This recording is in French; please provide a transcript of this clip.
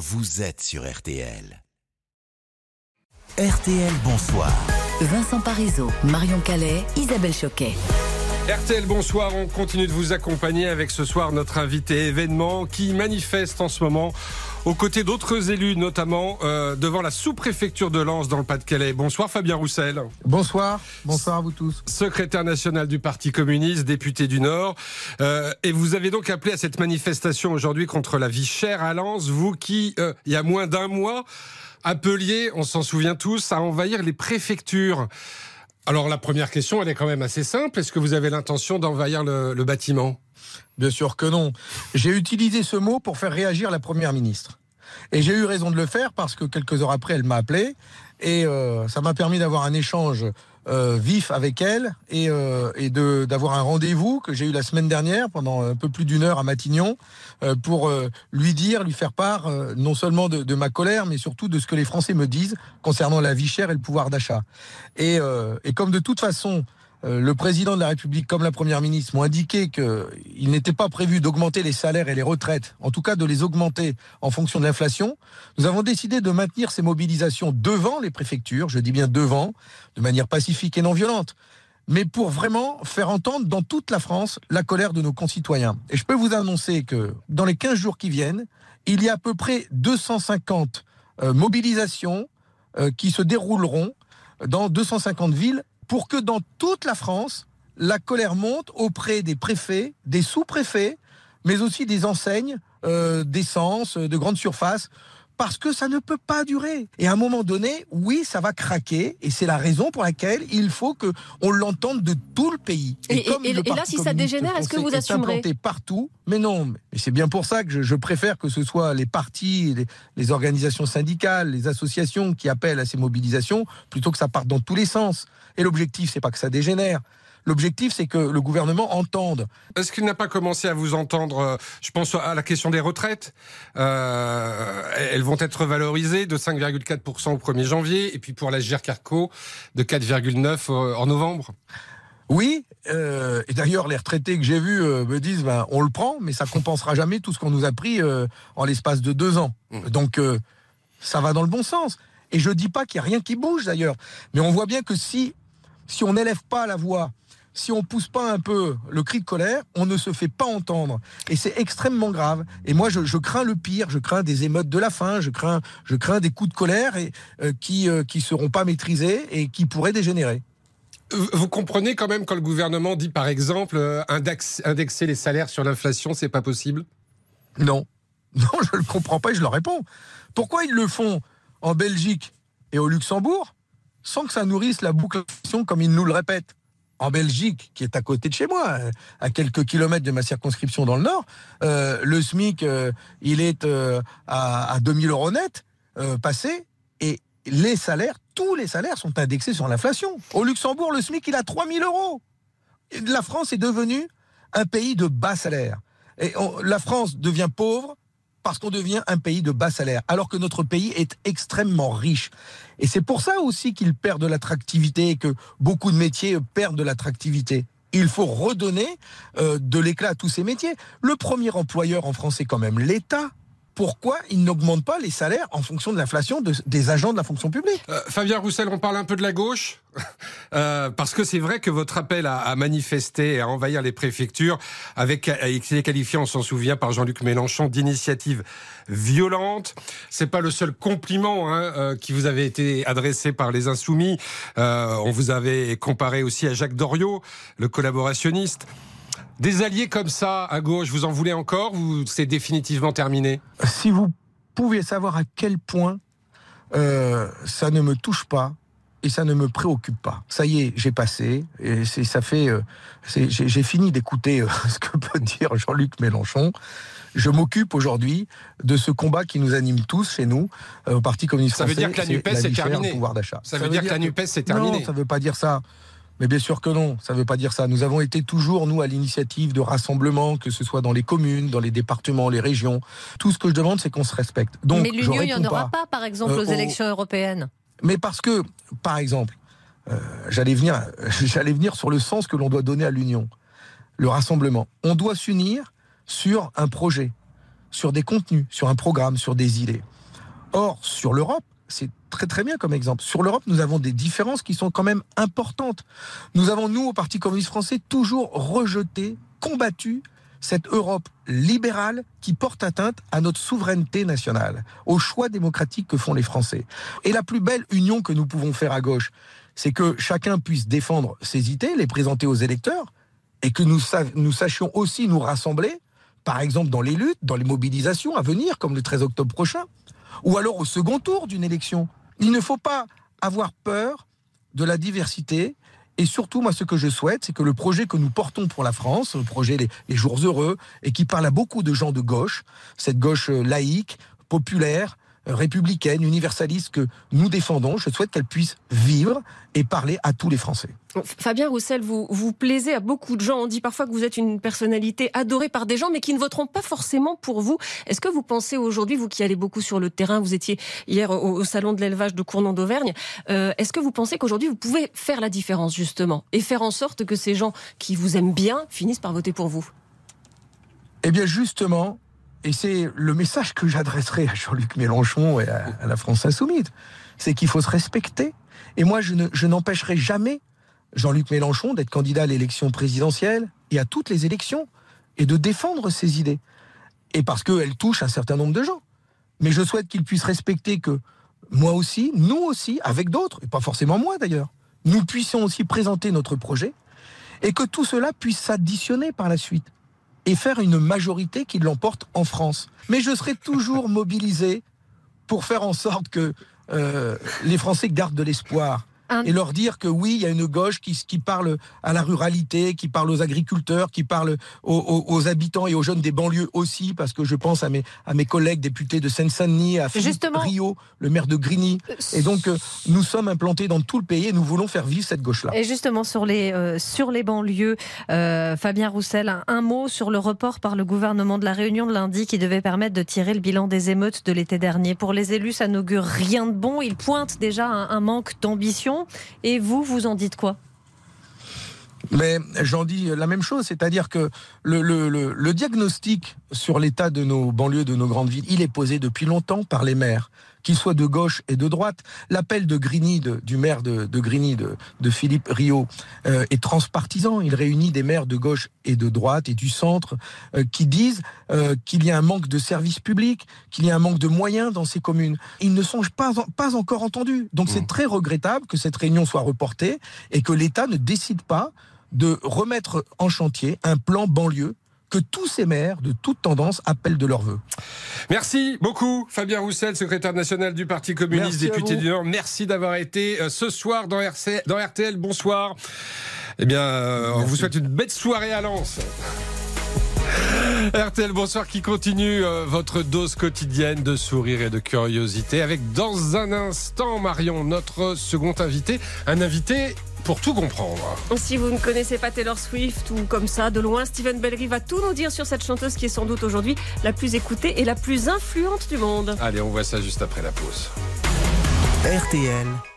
vous êtes sur RTL. RTL, bonsoir. Vincent Parisot, Marion Calais, Isabelle Choquet. RTL, bonsoir. On continue de vous accompagner avec ce soir notre invité événement qui manifeste en ce moment aux côtés d'autres élus, notamment euh, devant la sous-préfecture de Lens dans le Pas-de-Calais. Bonsoir Fabien Roussel. Bonsoir, bonsoir à vous tous. Secrétaire national du Parti communiste, député du Nord. Euh, et vous avez donc appelé à cette manifestation aujourd'hui contre la vie chère à Lens, vous qui, euh, il y a moins d'un mois, appeliez, on s'en souvient tous, à envahir les préfectures. Alors la première question, elle est quand même assez simple. Est-ce que vous avez l'intention d'envahir le, bâtiment? Bien sûr que non. J'ai utilisé ce mot pour faire réagir la Première ministre. Et j'ai eu raison de le faire parce que quelques heures après, elle m'a appelé et euh, ça m'a permis d'avoir un échange euh, vif avec elle et, euh, et de d'avoir un rendez-vous que j'ai eu la semaine dernière pendant un peu plus d'une heure à Matignon euh, pour euh, lui dire, lui faire part euh, non seulement de, de, ma colère, mais surtout de ce que les Français me disent concernant la vie chère et le pouvoir d'achat. Et, euh, et comme de toute façon, le président de la République comme la Première ministre m'ont indiqué qu'il n'était pas prévu d'augmenter les salaires et les retraites, en tout cas de les augmenter en fonction de l'inflation, nous avons décidé de maintenir ces mobilisations devant les préfectures, je dis bien devant, de manière pacifique et non violente, mais pour vraiment faire entendre dans toute la France la colère de nos concitoyens. Et je peux vous annoncer que dans les 15 jours qui viennent, il y a à peu près 250 euh, mobilisations euh, qui se dérouleront dans 250 villes pour que dans toute la France, la colère monte auprès des préfets, des sous-préfets, mais aussi des enseignes euh, d'essence, de grandes surfaces, parce que ça ne peut pas durer. Et à un moment donné, oui, ça va craquer, et c'est la raison pour laquelle il faut que on l'entende de tout le pays. Et, et, et, et là, si ça dégénère, est-ce que vous assumerez est partout, mais non. Mais c'est bien pour ça que je, je, préfère que ce soit les partis, les, les organisations syndicales, les associations qui appellent à ces mobilisations, plutôt que ça parte dans tous les sens. Et l'objectif, c'est pas que ça dégénère. L'objectif, c'est que le gouvernement entende. Est-ce qu'il n'a pas commencé à vous entendre Je pense à la question des retraites. Euh, elles vont être valorisées de 5,4% au 1er janvier, et puis pour la GERCARCO de 4,9% en novembre? Oui, euh, et d'ailleurs les retraités que j'ai vus euh, me disent ben, on le prend, mais ça compensera jamais tout ce qu'on nous a pris euh, en l'espace de deux ans. Mmh. Donc euh, ça va dans le bon sens. Et je dis pas qu'il y a rien qui bouge d'ailleurs, mais on voit bien que si si on n'élève pas la voix, si on pousse pas un peu le cri de colère, on ne se fait pas entendre. Et c'est extrêmement grave. Et moi, je, je, crains le pire. Je crains des émeutes de la faim. Je crains, je crains des coups de colère et, euh, qui euh, qui seront pas maîtrisés et qui pourraient dégénérer. Vous comprenez quand même quand le gouvernement dit, par exemple, euh, index, indexer les salaires sur l'inflation, c'est pas possible? Non, non, je le comprends pas et je leur réponds. Pourquoi ils le font en Belgique et au Luxembourg? Sans que ça nourrisse la boucle comme ils nous le répètent en Belgique, qui est à côté de chez moi, à quelques kilomètres de ma circonscription dans le Nord, euh, le SMIC, euh, il est euh, à, à 2000 euros net passé, et les salaires, tous les salaires sont indexés sur l'inflation. Au Luxembourg, le SMIC, il a 3000 euros. La France est devenue un pays de bas salaire. Et la France devient pauvre parce qu'on devient un pays de bas salaire, alors que notre pays est extrêmement riche. Et c'est pour ça aussi qu'il perd de l'attractivité et que beaucoup de métiers perdent de l'attractivité. Il faut redonner euh, de l'éclat à tous ces métiers. Le premier employeur en France est quand même l'État pourquoi ils n'augmentent pas les salaires en fonction de l'inflation de, des agents de la fonction publique? Euh, Fabien Roussel, on parle un peu de la gauche euh, parce que c'est vrai que votre appel à, manifester et à envahir les préfectures, avec été qualifié, on s'en souvient, par Jean-Luc Mélenchon, d'initiative violente. C'est pas le seul compliment hein, euh, qui vous avait été adressé par les Insoumis. On vous avait comparé aussi à Jacques Doriot, le collaborationniste. Des alliés comme ça à gauche, vous en voulez encore ou c'est définitivement terminé? Si vous pouviez savoir à quel point euh, ça ne me touche pas et ça ne me préoccupe pas. Ça y est, j'ai passé et c'est ça fait euh, j'ai fini d'écouter euh, ce que peut dire Jean-Luc Mélenchon. Je m'occupe aujourd'hui de ce combat qui nous anime tous chez nous euh, au Parti communiste français. Ça veut dire que la Nupes est, terminée. Pouvoir d'achat. Ça, ça, veut dire, dire que la Nupes c'est terminé. Non, ça veut pas dire ça. Mais bien sûr que non, ça ne veut pas dire ça. Nous avons été toujours, nous, à l'initiative de rassemblements, que ce soit dans les communes, dans les départements, les régions. Tout ce que je demande, c'est qu'on se respecte. Donc, Mais l'Union, il n'y en aura pas, par exemple, euh, aux élections au... européennes. Mais parce que, par exemple, euh, j'allais venir, j'allais venir sur le sens que l'on doit donner à l'Union, le rassemblement. On doit s'unir sur un projet. sur des contenus, sur un programme, sur des idées. Or, sur l'Europe, c'est très très bien comme exemple. Sur l'Europe, nous avons des différences qui sont quand même importantes. Nous avons, nous, au Parti communiste français, toujours rejeté, combattu cette Europe libérale qui porte atteinte à notre souveraineté nationale, au choix démocratique que font les Français. Et la plus belle union que nous pouvons faire à gauche, c'est que chacun puisse défendre ses idées, les présenter aux électeurs, et que nous, nous sachions aussi nous rassembler, par exemple dans les luttes, dans les mobilisations à venir, comme le 13 octobre prochain, ou alors au second tour d'une élection. Il ne faut pas avoir peur de la diversité. Et surtout, moi, ce que je souhaite, c'est que le projet que nous portons pour la France, le projet les, Jours Heureux, et qui parle à beaucoup de gens de gauche, cette gauche euh, laïque, populaire, républicaine, universaliste que nous défendons, je souhaite qu'elle puisse vivre et parler à tous les Français. Fabien Roussel, vous, vous plaisez à beaucoup de gens. On dit parfois que vous êtes une personnalité adorée par des gens, mais qui ne voteront pas forcément pour vous. Est-ce que vous pensez aujourd'hui, vous qui allez beaucoup sur le terrain, vous étiez hier au, salon de l'élevage de Cournon d'Auvergne, euh, est-ce que vous pensez qu'aujourd'hui vous pouvez faire la différence justement et faire en sorte que ces gens qui vous aiment bien finissent par voter pour vous? Eh bien justement, et c'est le message que j'adresserai à Jean-Luc Mélenchon et à, la France insoumise, c'est qu'il faut se respecter. Et moi, je n'empêcherai jamais Jean-Luc Mélenchon d'être candidat à l'élection présidentielle et à toutes les élections et de défendre ses idées. Et parce qu'elles touchent un certain nombre de gens. Mais je souhaite qu'il puisse respecter que moi aussi, nous aussi, avec d'autres, et pas forcément moi d'ailleurs, nous puissions aussi présenter notre projet et que tout cela puisse s'additionner par la suite et faire une majorité qui l'emporte en France. Mais je serai toujours mobilisé pour faire en sorte que euh, les Français gardent de l'espoir et leur dire que oui, il y a une gauche qui, qui parle à la ruralité, qui parle aux agriculteurs, qui parle aux, habitants et aux jeunes des banlieues aussi, parce que je pense à mes, à mes collègues députés de Seine-Saint-Denis, à Philippe Rio, le maire de Grigny. Euh, et donc, euh, nous sommes implantés dans tout le pays et nous voulons faire vivre cette gauche-là. Et justement, sur les, euh, sur les banlieues, Fabien Roussel, un, mot sur le report par le gouvernement de la Réunion de lundi qui devait permettre de tirer le bilan des émeutes de l'été dernier. Pour les élus, ça n'augure rien de bon. Ils pointent déjà un manque d'ambition. Et vous, vous en dites quoi? Mais j'en dis la même chose, c'est-à-dire que le, diagnostic sur l'état de nos banlieues, de nos grandes villes, il est posé depuis longtemps par les maires qu'il soit de gauche et de droite. L'appel de Grigny, du maire de, de Grigny, de, Philippe Rio, euh, est transpartisan. Il réunit des maires de gauche et de droite et du centre euh, qui disent euh, qu'il y a un manque de services publics, qu'il y a un manque de moyens dans ces communes. Ils ne sont pas, pas encore entendus. Donc c'est mmh. très regrettable que cette réunion soit reportée et que l'État ne décide pas de remettre en chantier un plan banlieue que tous ces maires de toute tendance appellent de leur vœu. Merci beaucoup Fabien Roussel, secrétaire national du Parti communiste, député du Nord. Merci d'avoir été euh, ce soir dans, dans RTL. Bonsoir. Eh bien, euh, on vous souhaite une belle soirée à Lens. RTL, bonsoir, qui continue euh, votre dose quotidienne de sourire et de curiosité avec dans un instant, Marion, notre second invité, un invité pour tout comprendre. Si vous ne connaissez pas Taylor Swift ou comme ça, de loin, Steven Bellery va tout nous dire sur cette chanteuse qui est sans doute aujourd'hui la plus écoutée et la plus influente du monde. Allez, on voit ça juste après la pause. RTL.